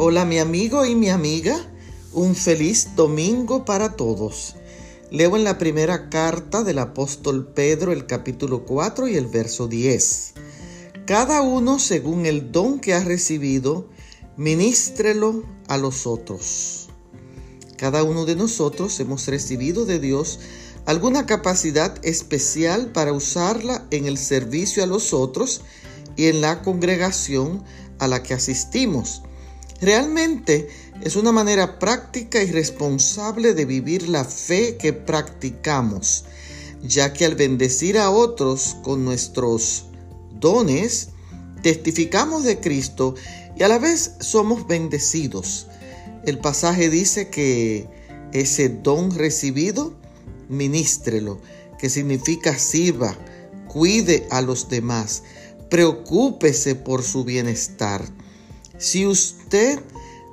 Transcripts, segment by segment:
Hola mi amigo y mi amiga, un feliz domingo para todos. Leo en la primera carta del apóstol Pedro el capítulo 4 y el verso 10. Cada uno según el don que ha recibido, ministrelo a los otros. Cada uno de nosotros hemos recibido de Dios alguna capacidad especial para usarla en el servicio a los otros y en la congregación a la que asistimos. Realmente es una manera práctica y responsable de vivir la fe que practicamos, ya que al bendecir a otros con nuestros dones, testificamos de Cristo y a la vez somos bendecidos. El pasaje dice que ese don recibido, ministrelo, que significa sirva, cuide a los demás, preocúpese por su bienestar. Si usted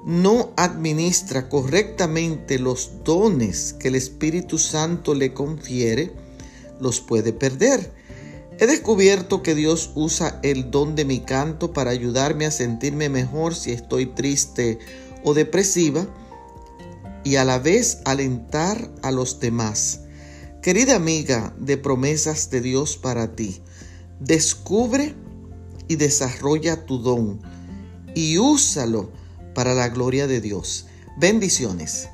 no administra correctamente los dones que el Espíritu Santo le confiere, los puede perder. He descubierto que Dios usa el don de mi canto para ayudarme a sentirme mejor si estoy triste o depresiva y a la vez alentar a los demás. Querida amiga de promesas de Dios para ti, descubre y desarrolla tu don y úsalo para la gloria de Dios. Bendiciones.